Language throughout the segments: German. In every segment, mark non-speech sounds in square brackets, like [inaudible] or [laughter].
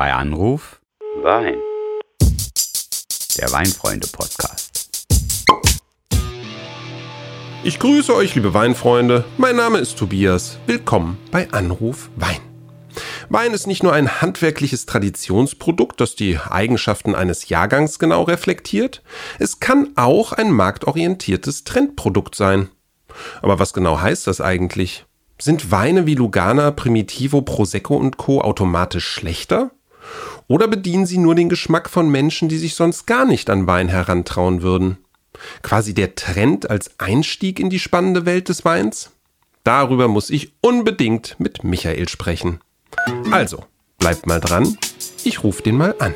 Bei Anruf Wein. der Weinfreunde-Podcast. Ich grüße euch, liebe Weinfreunde. Mein Name ist Tobias. Willkommen bei Anruf Wein. Wein ist nicht nur ein handwerkliches Traditionsprodukt, das die Eigenschaften eines Jahrgangs genau reflektiert, es kann auch ein marktorientiertes Trendprodukt sein. Aber was genau heißt das eigentlich? Sind Weine wie Lugana, Primitivo, Prosecco und Co. automatisch schlechter? Oder bedienen sie nur den Geschmack von Menschen, die sich sonst gar nicht an Wein herantrauen würden? Quasi der Trend als Einstieg in die spannende Welt des Weins? Darüber muss ich unbedingt mit Michael sprechen. Also, bleibt mal dran, ich rufe den mal an.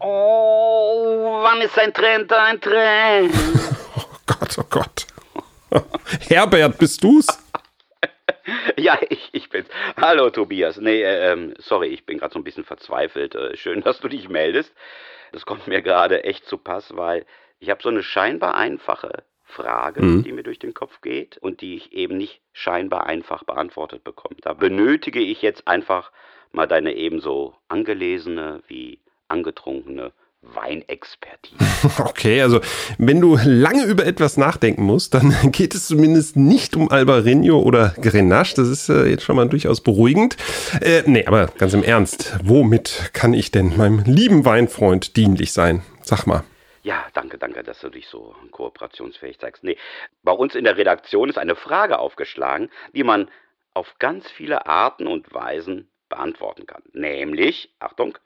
Oh, wann ist ein Trend ein Trend? [laughs] Oh Gott, oh Gott. [laughs] Herbert, bist du's? [laughs] ja, ich, ich bin's. Hallo, Tobias. Nee, äh, ähm, sorry, ich bin gerade so ein bisschen verzweifelt. Äh, schön, dass du dich meldest. Das kommt mir gerade echt zu Pass, weil ich habe so eine scheinbar einfache Frage, Mhm. die mir durch den Kopf geht und die ich eben nicht scheinbar einfach beantwortet bekomme. Da benötige ich jetzt einfach mal deine ebenso angelesene wie angetrunkene Weinexpertise. [laughs] Okay, also wenn du lange über etwas nachdenken musst, dann [laughs] geht es zumindest nicht um Albarino oder Grenache. Das ist äh, jetzt schon mal durchaus beruhigend. Äh, nee, aber ganz im Ernst, womit kann ich denn meinem lieben Weinfreund dienlich sein? Sag mal. Ja, danke, danke, dass du dich so kooperationsfähig zeigst. Nee, bei uns in der Redaktion ist eine Frage aufgeschlagen, die man auf ganz viele Arten und Weisen beantworten kann. Nämlich, Achtung,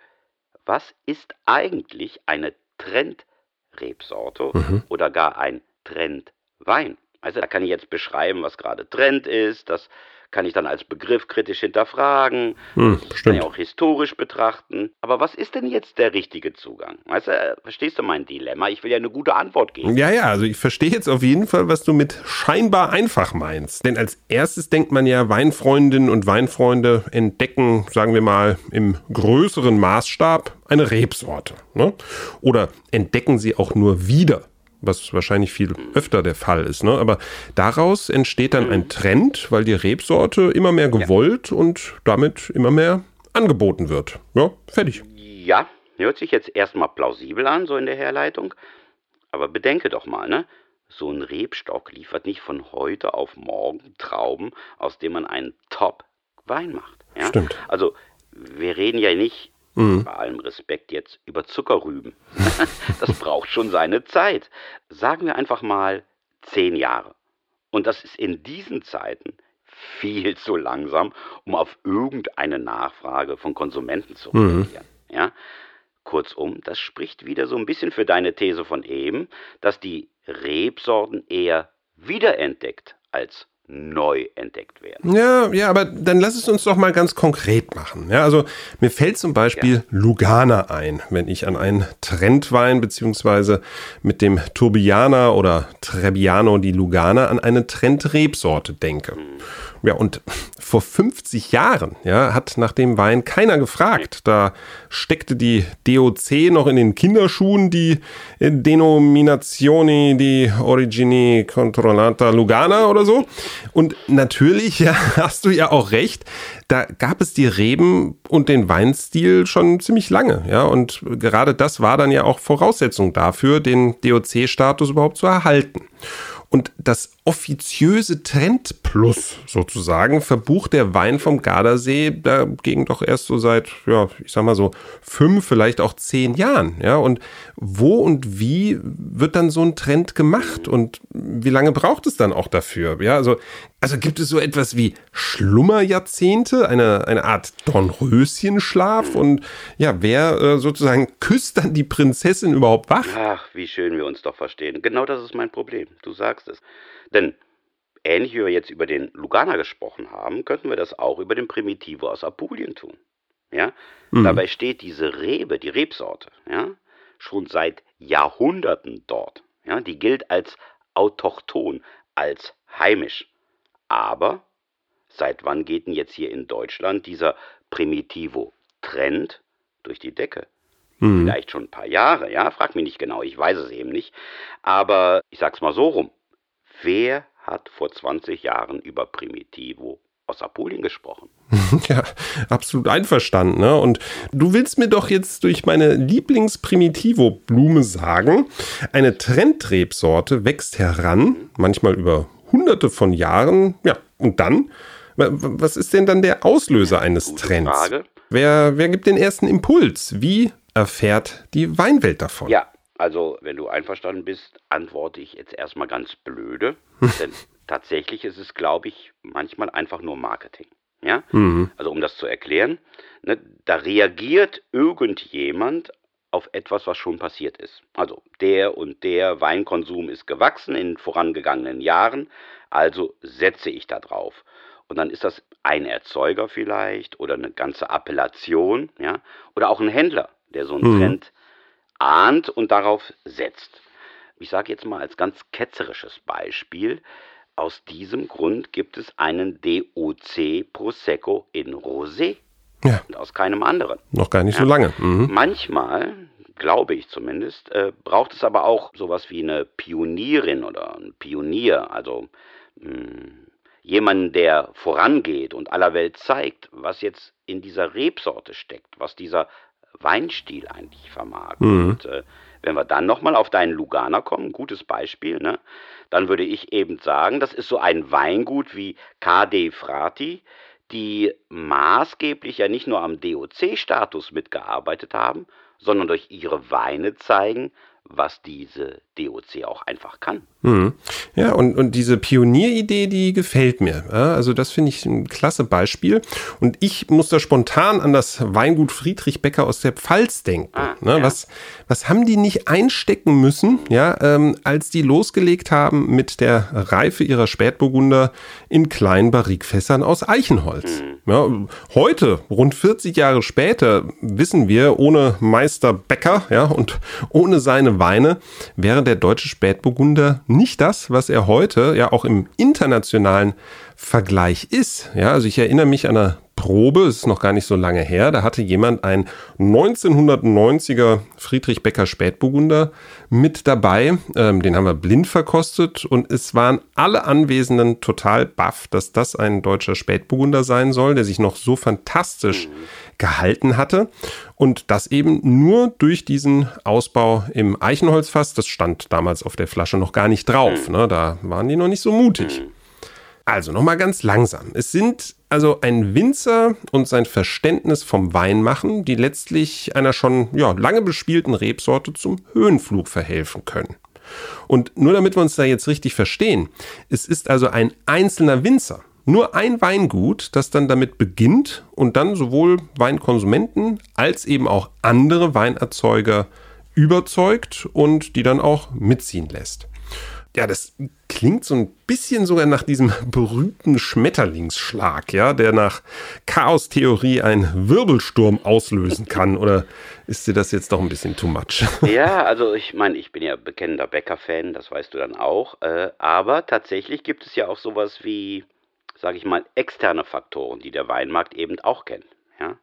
was ist eigentlich eine Trendrebsorte oder gar ein Trendwein? Also da kann ich jetzt beschreiben, was gerade Trend ist, das kann ich dann als Begriff kritisch hinterfragen, Hm, kann stimmt. ich auch historisch betrachten. Aber was ist denn jetzt der richtige Zugang? Weißt du, äh, verstehst du mein Dilemma? Ich will ja eine gute Antwort geben. Ja, ja, also ich verstehe jetzt auf jeden Fall, was du mit scheinbar einfach meinst. Denn als erstes denkt man ja, Weinfreundinnen und Weinfreunde entdecken, sagen wir mal, im größeren Maßstab eine Rebsorte. Ne? Oder entdecken sie auch nur wieder, was wahrscheinlich viel öfter der Fall ist. Ne? Aber daraus entsteht dann ein Trend, weil die Rebsorte immer mehr gewollt und damit immer mehr angeboten wird. Ja, fertig. Ja, hört sich jetzt erstmal plausibel an, so in der Herleitung. Aber bedenke doch mal, ne? So ein Rebstock liefert nicht von heute auf morgen Trauben, aus denen man einen Top-Wein macht. Ja? Stimmt. Also, wir reden ja nicht, bei allem Respekt jetzt, über Zuckerrüben. [laughs] [laughs] das braucht schon seine Zeit. Sagen wir einfach mal zehn Jahre. Und das ist in diesen Zeiten viel zu langsam, um auf irgendeine Nachfrage von Konsumenten zu reagieren. Ja? Kurzum, das spricht wieder so ein bisschen für deine These von eben, dass die Rebsorten eher wiederentdeckt als neu entdeckt werden. Ja, ja, aber dann lass es uns doch mal ganz konkret machen. Ja, also mir fällt zum Beispiel Lugana ein, wenn ich an einen Trendwein beziehungsweise mit dem Turbiana oder Trebbiano di Lugana an eine Trendrebsorte denke. Ja, und [laughs] vor 50 Jahren, ja, hat nach dem Wein keiner gefragt. Da steckte die DOC noch in den Kinderschuhen, die Denominazione di Origini Controllata Lugana oder so. Und natürlich, [laughs] ja, hast du ja auch recht, da gab es die Reben und den Weinstil schon ziemlich lange, ja. Und gerade das war dann ja auch Voraussetzung dafür, den DOC-Status überhaupt zu erhalten. Und das offiziöse Trend Plus sozusagen verbucht der Wein vom Gardasee dagegen doch erst so seit, ja, ich sag mal so fünf, vielleicht auch zehn Jahren. Ja, und wo und wie wird dann so ein Trend gemacht und wie lange braucht es dann auch dafür? Ja, also, also gibt es so etwas wie Schlummerjahrzehnte, eine, eine Art Dornröschenschlaf und ja, wer äh, sozusagen küsst dann die Prinzessin überhaupt wach? Ach, wie schön wir uns doch verstehen. Genau das ist mein Problem. Du sagst es. Denn ähnlich wie wir jetzt über den Lugana gesprochen haben, könnten wir das auch über den Primitivo aus Apulien tun. Ja? Dabei steht diese Rebe, die Rebsorte, ja, schon seit Jahrhunderten dort. Ja? Die gilt als autochthon, als heimisch. Aber seit wann geht denn jetzt hier in Deutschland dieser Primitivo-Trend durch die Decke? Vielleicht schon ein paar Jahre, ja, frag mich nicht genau, ich weiß es eben nicht. Aber ich sag's mal so rum. Wer hat vor 20 Jahren über Primitivo aus Apulien gesprochen. [laughs] Ja, absolut einverstanden. Ne? Und du willst mir doch jetzt durch meine Lieblings-Primitivo-Blume sagen, eine Trendrebsorte wächst heran, manchmal über hunderte von Jahren. Ja, und dann? Was ist denn dann der Auslöser eines Trends? Frage. Wer, wer gibt den ersten Impuls? Wie erfährt die Weinwelt davon? Ja, also wenn du einverstanden bist, antworte ich jetzt erstmal ganz blöde. denn tatsächlich ist es, glaube ich, manchmal einfach nur Marketing. Ja? Mhm. Also um das zu erklären, ne, da reagiert irgendjemand auf etwas, was schon passiert ist. Also der und der Weinkonsum ist gewachsen in vorangegangenen Jahren, also setze ich da drauf. Und dann ist das ein Erzeuger vielleicht oder eine ganze Appellation, ja, oder auch ein Händler, der so einen mhm. Trend ahnt und darauf setzt. Ich sage jetzt mal als ganz ketzerisches Beispiel, aus diesem Grund gibt es einen DOC Prosecco in Rosé. Ja. Und aus keinem anderen. Noch gar nicht ja. so lange. Mhm. Manchmal, glaube ich zumindest, äh, braucht es aber auch sowas wie eine Pionierin oder ein Pionier, also mh, hm, jemanden, der vorangeht und aller Welt zeigt, was jetzt in dieser Rebsorte steckt, was dieser Weinstil eigentlich vermag. Mhm. Und äh, wenn wir dann nochmal auf deinen Lugana kommen, gutes Beispiel, ne, dann würde ich eben sagen, das ist so ein Weingut wie KD Frati, die maßgeblich ja nicht nur am DOC-Status mitgearbeitet haben, sondern durch ihre Weine zeigen, was diese DOC auch einfach kann. Mhm. Ja, und, und diese Pionieridee, die gefällt mir. Also das finde ich ein klasse Beispiel. Und ich muss da spontan an das Weingut Friedrich Becker aus der Pfalz denken. Ah, ne? ja. was, was haben die nicht einstecken müssen, ja, ähm, als die losgelegt haben mit der Reife ihrer Spätburgunder in kleinen Barrikfässern aus Eichenholz? Mhm. Ja, heute, rund 40 Jahre später, wissen wir, ohne Meister Becker ja, und ohne seine Weine wäre der deutsche Spätburgunder nicht das, was er heute ja auch im internationalen Vergleich ist. Ja, also ich erinnere mich an eine Probe, es ist noch gar nicht so lange her, da hatte jemand ein 1990er Friedrich Becker Spätburgunder mit dabei. Ähm, den haben wir blind verkostet und es waren alle Anwesenden total baff, dass das ein deutscher Spätburgunder sein soll, der sich noch so fantastisch gehalten hatte. Und das eben nur durch diesen Ausbau im Eichenholzfass. Das stand damals auf der Flasche noch gar nicht drauf. Ne? Da waren die noch nicht so mutig. Also nochmal ganz langsam. Es sind also ein Winzer und sein Verständnis vom Weinmachen, die letztlich einer schon ja, lange bespielten Rebsorte zum Höhenflug verhelfen können. Und nur damit wir uns da jetzt richtig verstehen, es ist also ein einzelner Winzer, nur ein Weingut, das dann damit beginnt und dann sowohl Weinkonsumenten als eben auch andere Weinerzeuger überzeugt und die dann auch mitziehen lässt. Ja, das klingt so ein bisschen sogar nach diesem [laughs] berühmten Schmetterlingsschlag, ja, der nach Chaostheorie einen Wirbelsturm auslösen kann. Oder ist dir das jetzt doch ein bisschen too much? [laughs] Ja, also ich meine, ich bin ja bekennender Bäcker-Fan, das weißt du dann auch. Äh, aber tatsächlich gibt es ja auch sowas wie, sage ich mal, externe Faktoren, die der Weinmarkt eben auch kennt. Ja?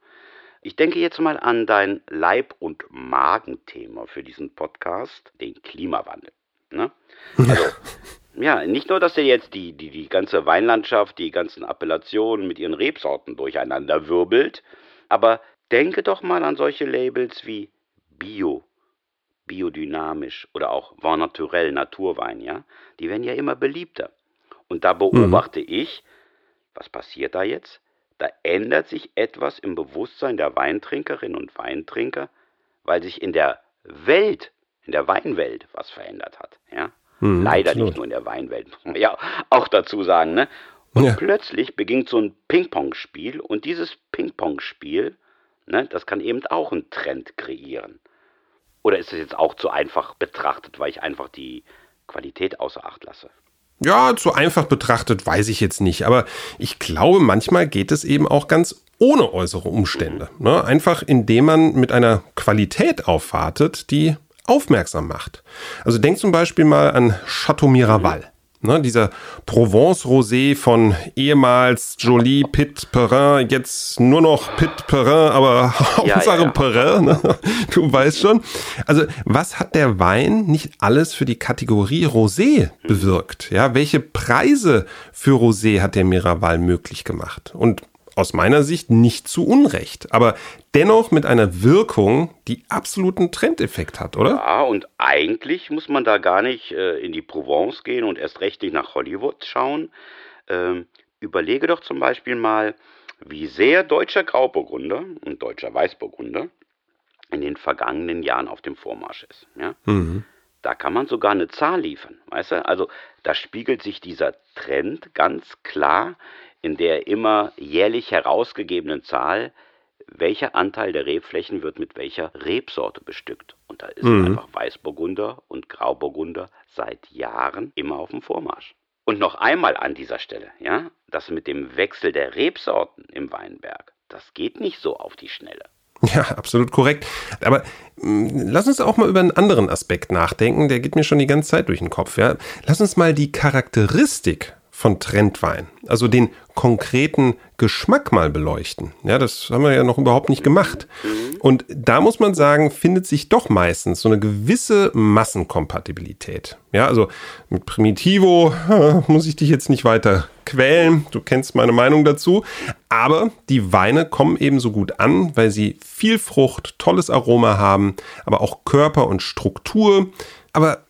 Ich denke jetzt mal an dein Leib- und Magenthema für diesen Podcast, den Klimawandel. Ne? Also, ja, nicht nur, dass er jetzt die, die, die ganze Weinlandschaft, die ganzen Appellationen mit ihren Rebsorten durcheinander wirbelt, aber denke doch mal an solche Labels wie Bio, biodynamisch oder auch Vin Naturel, Naturwein, ja? Die werden ja immer beliebter. Und da beobachte mhm. ich, was passiert da jetzt? Da ändert sich etwas im Bewusstsein der Weintrinkerinnen und Weintrinker, weil sich in der Welt in der Weinwelt was verändert hat. Ja? Mhm, Leider absolut. nicht nur in der Weinwelt, [laughs] muss man ja auch dazu sagen. Ne? Und ja. plötzlich beginnt so ein Ping-Pong-Spiel und dieses Ping-Pong-Spiel, ne, das kann eben auch einen Trend kreieren. Oder ist es jetzt auch zu einfach betrachtet, weil ich einfach die Qualität außer Acht lasse? Ja, zu einfach betrachtet weiß ich jetzt nicht, aber ich glaube, manchmal geht es eben auch ganz ohne äußere Umstände. Ne? Einfach indem man mit einer Qualität aufwartet, die aufmerksam macht. Also denk zum Beispiel mal an Chateau Miraval. Ne, dieser Provence-Rosé von ehemals Jolie Pit Perrin, jetzt nur noch Pit Perrin, aber [laughs] Hauptsache ja, ja. Perrin, ne? du weißt schon. Also was hat der Wein nicht alles für die Kategorie Rosé bewirkt? Ja, welche Preise für Rosé hat der Miraval möglich gemacht? Und aus meiner Sicht nicht zu Unrecht, aber dennoch mit einer Wirkung, die absoluten Trendeffekt hat, oder? Ja, und eigentlich muss man da gar nicht äh, in die Provence gehen und erst recht nicht nach Hollywood schauen. Ähm, überlege doch zum Beispiel mal, wie sehr deutscher Grauburgunder und deutscher Weißburgunder in den vergangenen Jahren auf dem Vormarsch ist. Ja? Mhm. Da kann man sogar eine Zahl liefern, weißt du? Also da spiegelt sich dieser Trend ganz klar in der immer jährlich herausgegebenen Zahl, welcher Anteil der Rebflächen wird mit welcher Rebsorte bestückt. Und da ist mhm. einfach Weißburgunder und Grauburgunder seit Jahren immer auf dem Vormarsch. Und noch einmal an dieser Stelle, ja, das mit dem Wechsel der Rebsorten im Weinberg, das geht nicht so auf die Schnelle. Ja, absolut korrekt. Aber mh, hm, lass uns auch mal über einen anderen Aspekt nachdenken, der geht mir schon die ganze Zeit durch den Kopf. Ja? Lass uns mal die Charakteristik von Trendwein, also den konkreten Geschmack mal beleuchten. Ja, das haben wir ja noch überhaupt nicht gemacht. Und da muss man sagen, findet sich doch meistens so eine gewisse Massenkompatibilität. Ja, also mit Primitivo [laughs] muss ich dich jetzt nicht weiter quälen. Du kennst meine Meinung dazu. Aber die Weine kommen ebenso gut an, weil sie viel Frucht, tolles Aroma haben, aber auch Körper und Struktur. Aber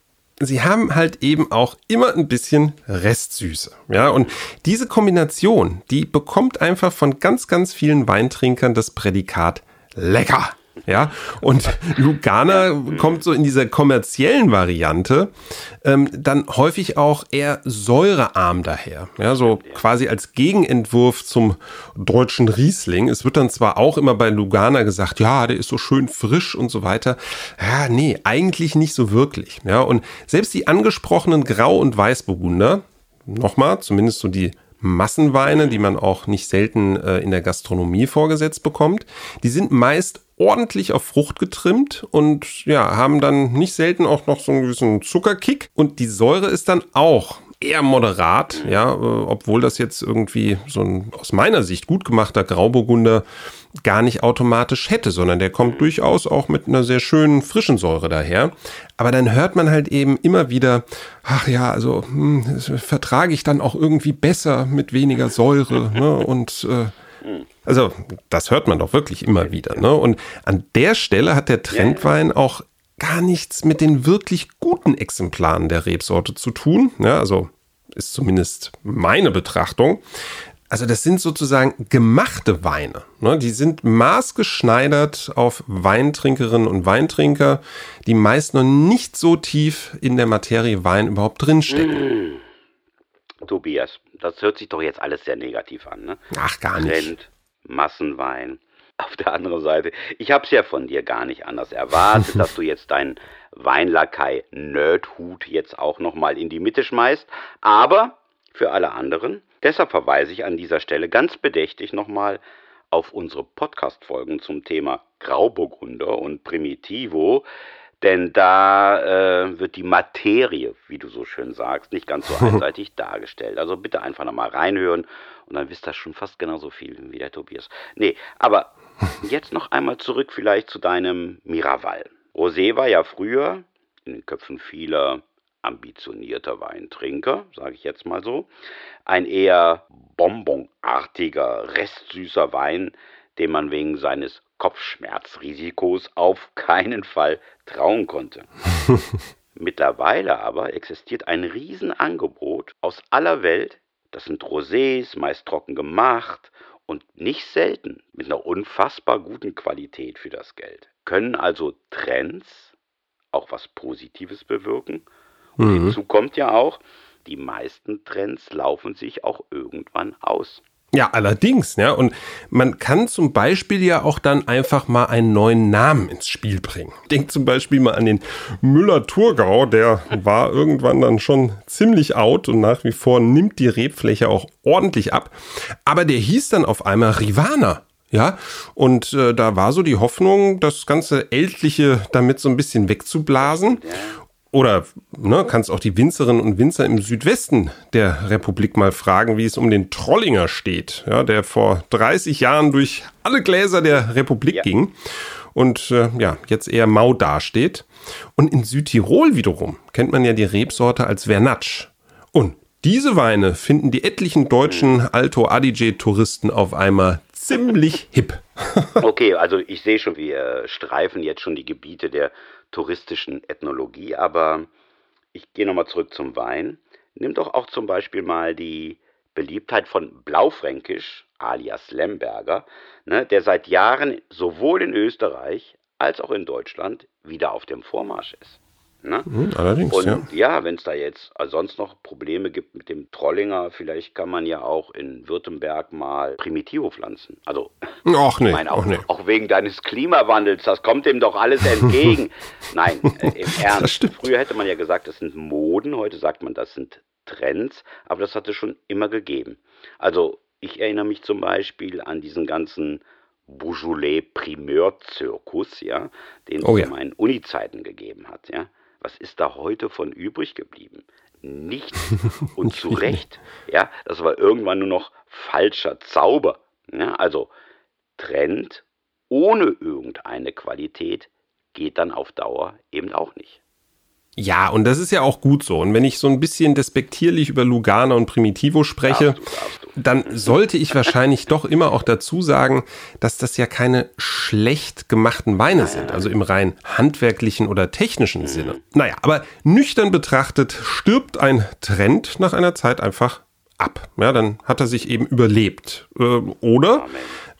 sie haben halt eben auch immer ein bisschen Restsüße. Ja, und diese Kombination, die bekommt einfach von ganz, ganz vielen Weintrinkern das Prädikat lecker. Ja, und [laughs] Lugana kommt so in dieser kommerziellen Variante ähm, dann häufig auch eher säurearm daher. Ja, so quasi als Gegenentwurf zum deutschen Riesling. Es wird dann zwar auch immer bei Lugana gesagt, ja, der ist so schön frisch und so weiter. Ja, nee, eigentlich nicht so wirklich. Ja, und selbst die angesprochenen Grau- und Weißburgunder, nochmal, zumindest so die Massenweine, die man auch nicht selten äh, in der Gastronomie vorgesetzt bekommt. Die sind meist ordentlich auf Frucht getrimmt und ja, haben dann nicht selten auch noch so einen gewissen Zuckerkick und die Säure ist dann auch eher moderat, ja, äh, obwohl das jetzt irgendwie so ein aus meiner Sicht gut gemachter Grauburgunder gar nicht automatisch hätte, sondern der kommt durchaus auch mit einer sehr schönen frischen Säure daher. Aber dann hört man halt eben immer wieder, ach ja, also hm, vertrage ich dann auch irgendwie besser mit weniger Säure ne? und äh, also, das hört man doch wirklich immer wieder. Ne? Und an der Stelle hat der Trendwein auch gar nichts mit den wirklich guten Exemplaren der Rebsorte zu tun. Ja, also ist zumindest meine Betrachtung. Also das sind sozusagen gemachte Weine. Ne? Die sind maßgeschneidert auf Weintrinkerinnen und Weintrinker, die meist noch nicht so tief in der Materie Wein überhaupt drinstecken. Mm. Tobias, das hört sich doch jetzt alles sehr negativ an. Ne? Ach, gar nicht. Trend, Massenwein. Auf der anderen Seite, ich habe es ja von dir gar nicht anders erwartet, dass du [laughs] jetzt deinen Weinlakai Nerdhut jetzt auch nochmal in die Mitte schmeißt. Aber für alle anderen, deshalb verweise ich an dieser Stelle ganz bedächtig nochmal auf unsere Podcast-Folgen zum Thema Grauburgunder und Primitivo. Denn da äh, wird die Materie, wie du so schön sagst, nicht ganz so [laughs] einseitig dargestellt. Also bitte einfach nochmal reinhören und dann wisst ihr schon fast genauso viel wie der Tobias. Nee, aber [laughs] jetzt noch einmal zurück vielleicht zu deinem Miraval. Rosé war ja früher in den Köpfen vieler ambitionierter Weintrinker, sage ich jetzt mal so, ein eher bonbonartiger, restsüßer Wein, dem man wegen seines Kopfschmerzrisikos auf keinen Fall trauen konnte. [laughs] Mittlerweile aber existiert ein Riesenangebot aus aller Welt. Das sind Rosés, meist trocken gemacht und nicht selten mit einer unfassbar guten Qualität für das Geld. Können also Trends auch was Positives bewirken. Und mhm. hinzu kommt ja auch, die meisten Trends laufen sich auch irgendwann aus. Ja, allerdings, ja. Und man kann zum Beispiel ja auch dann einfach mal einen neuen Namen ins Spiel bringen. [laughs] Denkt zum Beispiel mal an den Müller-Thurgau, der war irgendwann dann schon ziemlich out und nach wie vor nimmt die Rebfläche auch ordentlich ab. Aber der hieß dann auf einmal Rivana. Ja, und äh, da war so die Hoffnung, das ganze Ältliche damit so ein bisschen wegzublasen. Oder ne, kannst auch die Winzerinnen und Winzer im Südwesten der Republik mal fragen, wie es um den Trollinger steht, ja, der vor 30 Jahren durch alle Gläser der Republik ja. ging und äh, ja, jetzt eher mau dasteht. Und in Südtirol wiederum kennt man ja die Rebsorte als Vernatsch. Und diese Weine finden die etlichen deutschen Alto Adige-Touristen auf einmal ziemlich hip. [laughs] okay, also ich sehe schon, wir streifen jetzt schon die Gebiete der touristischen Ethnologie, aber ich gehe nochmal zurück zum Wein. Nimm doch auch zum Beispiel mal die Beliebtheit von Blaufränkisch, alias Lemberger, ne, der seit Jahren sowohl in Österreich als auch in Deutschland wieder auf dem Vormarsch ist. Ne? Mhm, allerdings, und ja. ja, wenn es da jetzt sonst noch Probleme gibt mit dem Trollinger, vielleicht kann man ja auch in Württemberg mal Primitivo pflanzen. Also, Och, nee, ich meine, auch, nee. auch wegen deines Klimawandels, das kommt dem doch alles entgegen. [laughs] Nein, äh, im Ernst. Früher hätte man ja gesagt, das sind Moden, heute sagt man, das sind Trends, aber das hat es schon immer gegeben. Also, ich erinnere mich zum Beispiel an diesen ganzen Beaujolais Primeur-Zirkus, ja, den Oh es ja. zu meinen Uni-Zeiten gegeben hat, ja. Was ist da heute von übrig geblieben? Nichts. [laughs] Und zu Recht. Ja, das war irgendwann nur noch falscher Zauber. Ja, also Trend ohne irgendeine Qualität geht dann auf Dauer eben auch nicht. Ja, und das ist ja auch gut so. Und wenn ich so ein bisschen despektierlich über Lugana und Primitivo spreche, dann sollte ich wahrscheinlich [laughs] doch immer auch dazu sagen, dass das ja keine schlecht gemachten Weine sind, also im rein handwerklichen oder technischen Sinne. Naja, aber nüchtern betrachtet stirbt ein Trend nach einer Zeit einfach ab. Ja, dann hat er sich eben überlebt. Äh, Oder.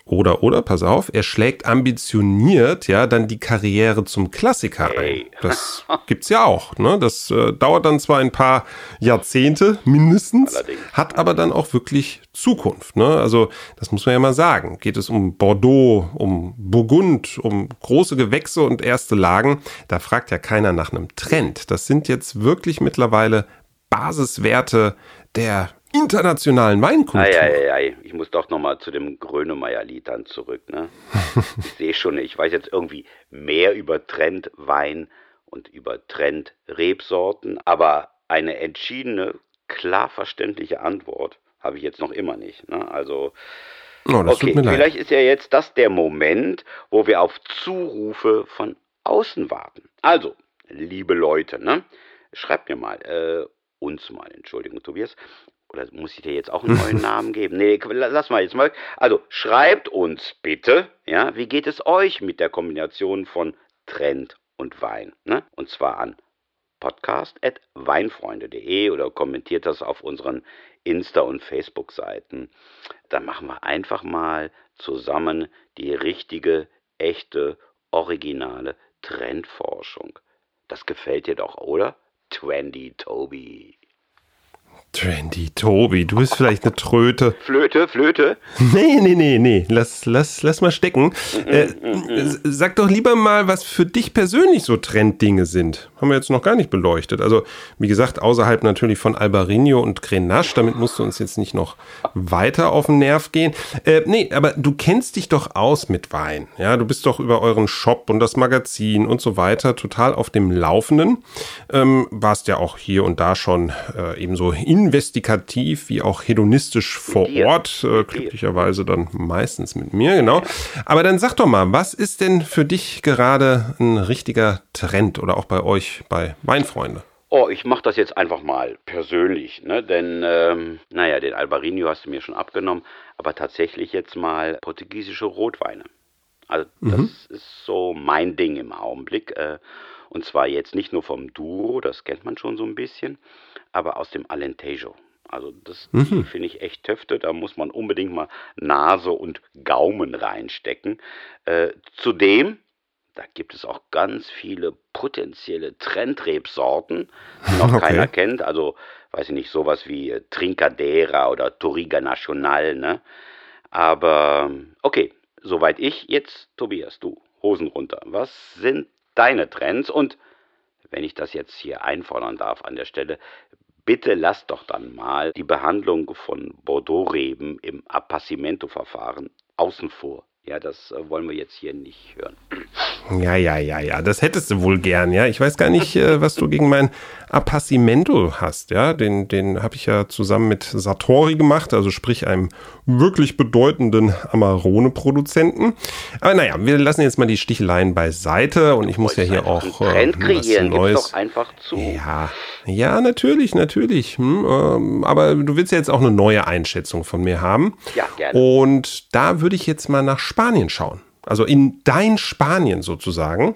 Oder, oder, pass auf, er schlägt ambitioniert ja dann die Karriere zum Klassiker ein. Das gibt's ja auch. Ne? Das äh, dauert dann zwar ein paar Jahrzehnte mindestens, Allerdings. hat aber dann auch wirklich Zukunft. Ne? Also das muss man ja mal sagen. Geht es um Bordeaux, um Burgund, um große Gewächse und erste Lagen, da fragt ja keiner nach einem Trend. Das sind jetzt wirklich mittlerweile Basiswerte der internationalen Weinkultur. Eieiei, ich muss doch nochmal zu dem Grönemeyer-Lied dann zurück. Ne? [laughs] ich sehe schon, ich weiß jetzt irgendwie mehr über Trendwein und über Trend-Rebsorten, aber eine entschiedene, klar verständliche Antwort habe ich jetzt noch immer nicht. Ne? Also, Oh, okay, mir leid. vielleicht ist ja jetzt das der Moment, wo wir auf Zurufe von außen warten. Also, liebe Leute, ne? schreibt mir mal, äh, uns mal, Entschuldigung, Tobias, oder muss ich dir jetzt auch einen neuen [laughs] Namen geben? Nee, lass mal jetzt mal. Also schreibt uns bitte, ja, wie geht es euch mit der Kombination von Trend und Wein? Ne? Und zwar an podcast.weinfreunde.de oder kommentiert das auf unseren Insta- und Facebook-Seiten. Dann machen wir einfach mal zusammen die richtige, echte, originale Trendforschung. Das gefällt dir doch, oder? Twenty Toby. Trendy Tobi, du bist vielleicht eine Tröte. Flöte, Flöte. [laughs] Nee, nee, nee, nee. Lass, lass, lass mal stecken. Äh, sag doch lieber mal, was für dich persönlich so Trenddinge sind. Haben wir jetzt noch gar nicht beleuchtet. Also, wie gesagt, außerhalb natürlich von Albarino und Grenache. Damit musst du uns jetzt nicht noch weiter auf den Nerv gehen. Äh, nee, aber du kennst dich doch aus mit Wein. Ja, du bist doch über euren Shop und das Magazin und so weiter total auf dem Laufenden. Ähm, warst ja auch hier und da schon äh, ebenso investigativ wie auch hedonistisch vor. Ort. Äh, glücklicherweise dann meistens mit mir, genau. Aber dann sag doch mal, was ist denn für dich gerade ein richtiger Trend oder auch bei euch bei Weinfreunde? Oh, ich mache das jetzt einfach mal persönlich, ne? Denn, ähm, naja, den Albarino hast du mir schon abgenommen, aber tatsächlich jetzt mal portugiesische Rotweine. Also das ist so mein Ding im Augenblick. Äh, und zwar jetzt nicht nur vom Duro, das kennt man schon so ein bisschen, aber aus dem Alentejo. Also das die finde ich echt töfte. Da muss man unbedingt mal Nase und Gaumen reinstecken. Äh, zudem da gibt es auch ganz viele potenzielle Trendrebsorten, die noch [laughs] Okay. keiner kennt. Also, weiß ich nicht, sowas wie äh, Trincadera oder Toriga Nacional, ne? Aber, okay, soweit ich. Jetzt, Tobias, du, Hosen runter. Was sind deine Trends? Und wenn ich das jetzt hier einfordern darf an der Stelle, bitte lass doch dann mal die Behandlung von Bordeaux-Reben im Appassimento-Verfahren außen vor. Ja, das äh, wollen wir jetzt hier nicht hören. Ja, ja, ja, ja, das hättest du wohl gern, ja. Ich weiß gar nicht, äh, was du gegen mein Appassimento hast, ja. Den, den habe ich ja zusammen mit Satori gemacht, also sprich einem wirklich bedeutenden Amarone-Produzenten. Aber naja, wir lassen jetzt mal die Sticheleien beiseite und ich muss ja hier auch äh, kreieren, Neues. doch einfach zu. Ja, ja, natürlich, natürlich. Hm, ähm, aber du willst ja jetzt auch eine neue Einschätzung von mir haben. Ja, gerne. Und da würde ich jetzt mal nach Spanien schauen. Also in dein Spanien sozusagen.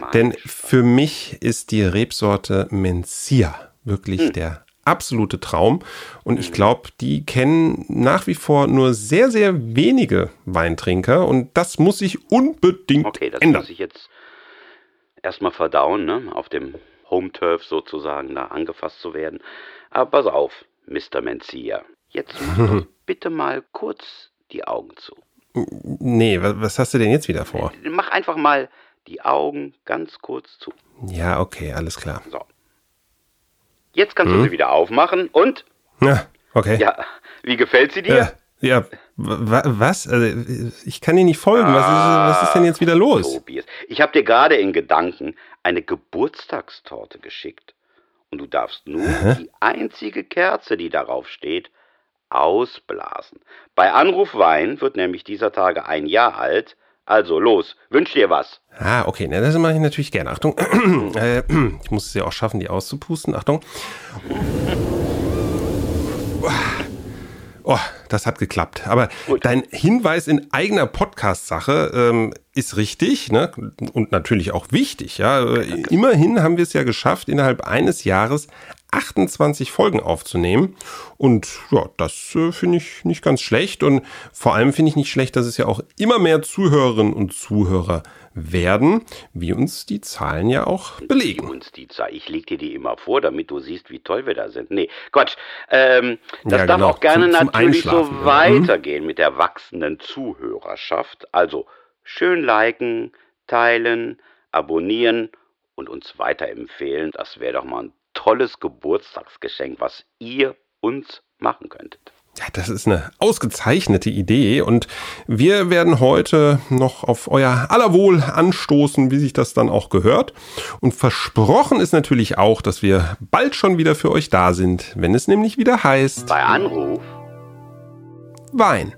Mein Denn für mich ist die Rebsorte Mencia wirklich Hm. der absolute Traum. Und ich glaube, die kennen nach wie vor nur sehr, sehr wenige Weintrinker. Und das muss sich unbedingt Okay, das ändern. muss ich jetzt erstmal verdauen, ne? Auf dem Home Turf sozusagen da angefasst zu werden. Aber pass auf, Mr. Mencia. Jetzt mach [laughs] bitte mal kurz die Augen zu. Nee, wa- was hast du denn jetzt wieder vor? Mach einfach mal die Augen ganz kurz zu. Ja, okay, alles klar. So. Jetzt kannst Hm? du sie wieder aufmachen und Ja, okay. ja, wie gefällt sie dir? Ja, ja wa- was? Also, ich kann dir nicht folgen. Was ist, was ist denn jetzt wieder los? Tobias, ich habe dir gerade in Gedanken eine Geburtstagstorte geschickt. Und du darfst nun die einzige Kerze, die darauf steht, ausblasen. Bei Anruf Wein wird nämlich dieser Tage ein Jahr alt. Also los, wünsch dir was. Ah, okay, na, das mache ich natürlich gerne. Achtung. [clears throat] äh, ich muss es ja auch schaffen, die auszupusten. Achtung. Oh, das hat geklappt. Aber Gut. dein Hinweis in eigener Podcast-Sache ähm, ist richtig ne? und natürlich auch wichtig. Ja? Immerhin haben wir es ja geschafft, innerhalb eines Jahres 28 Folgen aufzunehmen. Und ja, das äh, finde ich nicht ganz schlecht. Und vor allem finde ich nicht schlecht, dass es ja auch immer mehr Zuhörerinnen und Zuhörer werden, wie uns die Zahlen ja auch belegen. uns die Zeit. Ich leg dir die immer vor, damit du siehst, wie toll wir da sind. Nee, Quatsch. Ähm, das Ja, darf genau. auch gerne Zum- zum natürlich so ja. Mhm. weitergehen mit der wachsenden Zuhörerschaft. Also schön liken, teilen, abonnieren und uns weiterempfehlen. Das wäre doch mal ein tolles Geburtstagsgeschenk, was ihr uns machen könntet. Ja, das ist eine ausgezeichnete Idee und wir werden heute noch auf euer aller Wohl anstoßen, wie sich das dann auch gehört. Und versprochen ist natürlich auch, dass wir bald schon wieder für euch da sind, wenn es nämlich wieder heißt Bei Anruf Wein.